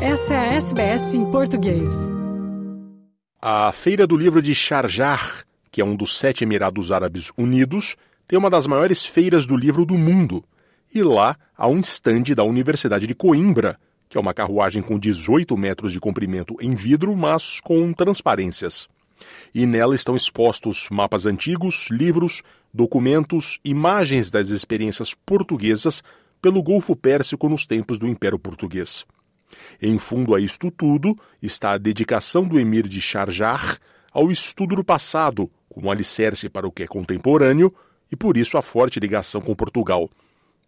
Essa é a SBS em português. A Feira do Livro de Sharjah, que é um dos sete Emirados Árabes Unidos, tem uma das maiores feiras do livro do mundo. E lá há um estande da Universidade de Coimbra, que é uma carruagem com 18 metros de comprimento em vidro, mas com transparências. E nela estão expostos mapas antigos, livros, documentos, imagens das experiências portuguesas pelo Golfo Pérsico nos tempos do Império Português. Em fundo a isto tudo está a dedicação do emir de Sharjah ao estudo do passado, como alicerce para o que é contemporâneo, e por isso a forte ligação com Portugal.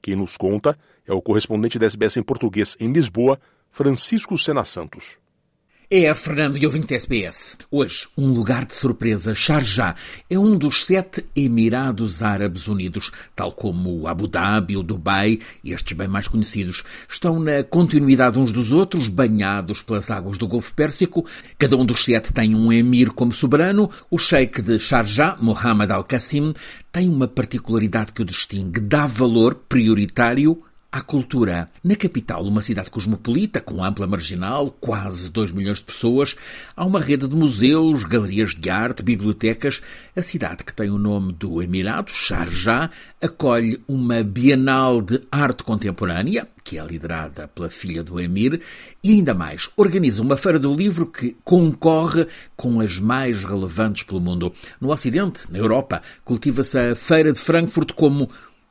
Quem nos conta é o correspondente da SBS em português em Lisboa, Francisco Sena Santos. É Fernando e ouvinte SBS. Hoje, um lugar de surpresa. Sharjah é um dos sete Emirados Árabes Unidos, tal como Abu Dhabi, o Dubai estes bem mais conhecidos. Estão na continuidade uns dos outros, banhados pelas águas do Golfo Pérsico. Cada um dos sete tem um emir como soberano. O sheik de Sharjah, Mohammed Al-Qassim, tem uma particularidade que o distingue. Dá valor prioritário à cultura. Na capital, uma cidade cosmopolita, com ampla marginal, quase 2 milhões de pessoas, há uma rede de museus, galerias de arte, bibliotecas. A cidade, que tem o nome do Emirado, Sharjah, acolhe uma Bienal de Arte Contemporânea, que é liderada pela filha do Emir, e ainda mais, organiza uma feira do livro que concorre com as mais relevantes pelo mundo. No Ocidente, na Europa, cultiva-se a Feira de Frankfurt como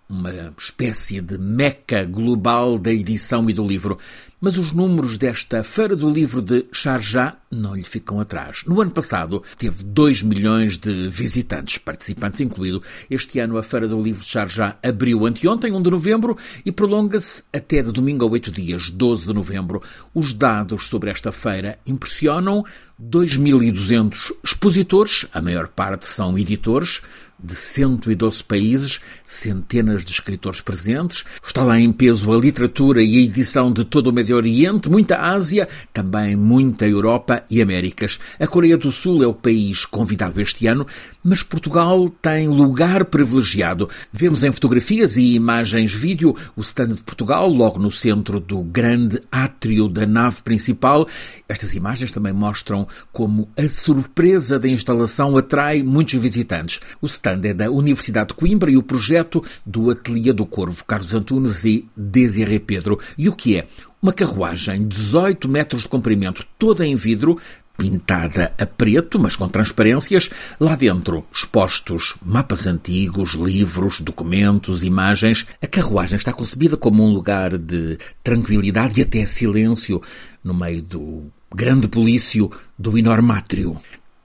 uma espécie de meca global da edição e do livro. Mas os números desta Feira do Livro de Sharjah não lhe ficam atrás. No ano passado teve 2 milhões de visitantes, participantes incluído. Este ano a Feira do Livro de Sharjah abriu anteontem, 1 de novembro, e prolonga-se até de domingo a 8 dias, 12 de novembro. Os dados sobre esta feira impressionam. 2.200 expositores, a maior parte são editores, de 112 países, centenas de escritores presentes. Está lá em peso a literatura e a edição de todo o Médio Oriente, muita Ásia, também muita Europa e Américas. A Coreia do Sul é o país convidado este ano, mas Portugal tem lugar privilegiado. Vemos em fotografias e imagens vídeo o stand de Portugal, logo no centro do grande átrio da nave principal. Estas imagens também mostram como a surpresa da instalação atrai muitos visitantes. O stand é da Universidade de Coimbra e o projeto do Ateliê do Corvo, Carlos Antunes e Desiré Pedro. E o que é? Uma carruagem, 18 metros de comprimento, toda em vidro, pintada a preto, mas com transparências. Lá dentro, expostos mapas antigos, livros, documentos, imagens. A carruagem está concebida como um lugar de tranquilidade e até silêncio no meio do grande polício do enorme átrio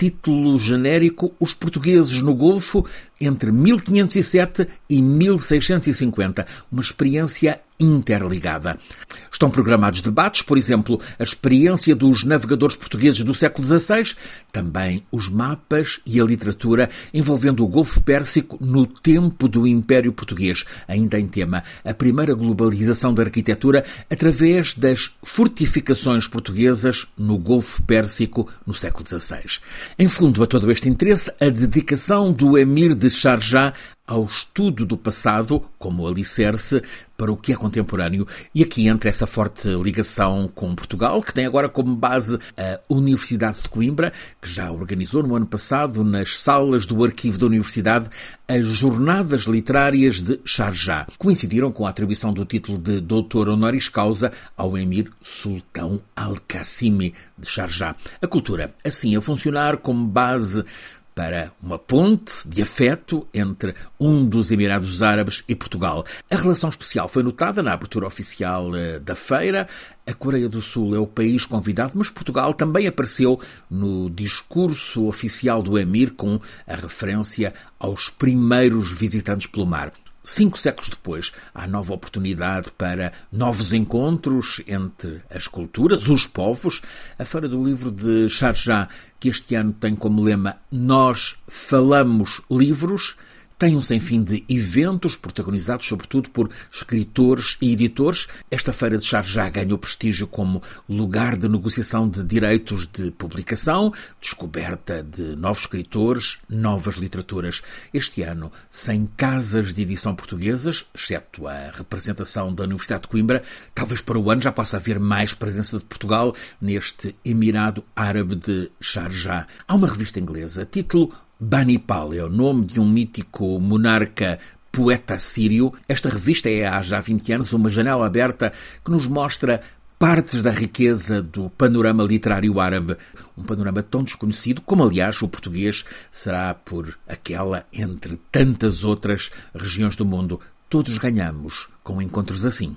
título genérico Os Portugueses no Golfo entre 1507 e 1650, uma experiência interligada. Estão programados debates, por exemplo, a experiência dos navegadores portugueses do século XVI, também os mapas e a literatura envolvendo o Golfo Pérsico no tempo do Império Português, ainda em tema a primeira globalização da arquitetura através das fortificações portuguesas no Golfo Pérsico no século XVI. Em fundo a todo este interesse, a dedicação do Emir de Sharjah ao estudo do passado como alicerce para o que é contemporâneo. E aqui entra essa forte ligação com Portugal, que tem agora como base a Universidade de Coimbra, que já organizou no ano passado, nas salas do arquivo da Universidade, as Jornadas Literárias de Sharjah. Coincidiram com a atribuição do título de Doutor Honoris Causa ao Emir Sultão Al-Qassimi de Sharjah. A cultura, assim, a funcionar como base para uma ponte de afeto entre um dos Emirados Árabes e Portugal. A relação especial foi notada na abertura oficial eh, da feira. A Coreia do Sul é o país convidado, mas Portugal também apareceu no discurso oficial do Emir com a referência aos primeiros visitantes pelo mar. Cinco séculos depois, há nova oportunidade para novos encontros entre as culturas, os povos. A Feira do Livro de Sharjah, que este ano tem como lema Nós falamos livros, tem um sem fim de eventos protagonizados sobretudo por escritores e editores. Esta feira de Sharjah ganhou prestígio como lugar de negociação de direitos de publicação, descoberta de novos escritores, novas literaturas. Este ano, sem casas de edição portuguesas, exceto a representação da Universidade de Coimbra, talvez para o ano já possa haver mais presença de Portugal neste Emirado Árabe de Sharjah. Há uma revista inglesa, título Banipal, é o nome de um mítico monarca poeta sírio. Esta revista é há já 20 anos uma janela aberta que nos mostra partes da riqueza do panorama literário árabe, um panorama tão desconhecido como, aliás, o português será por aquela entre tantas outras regiões do mundo. Todos ganhamos com encontros assim.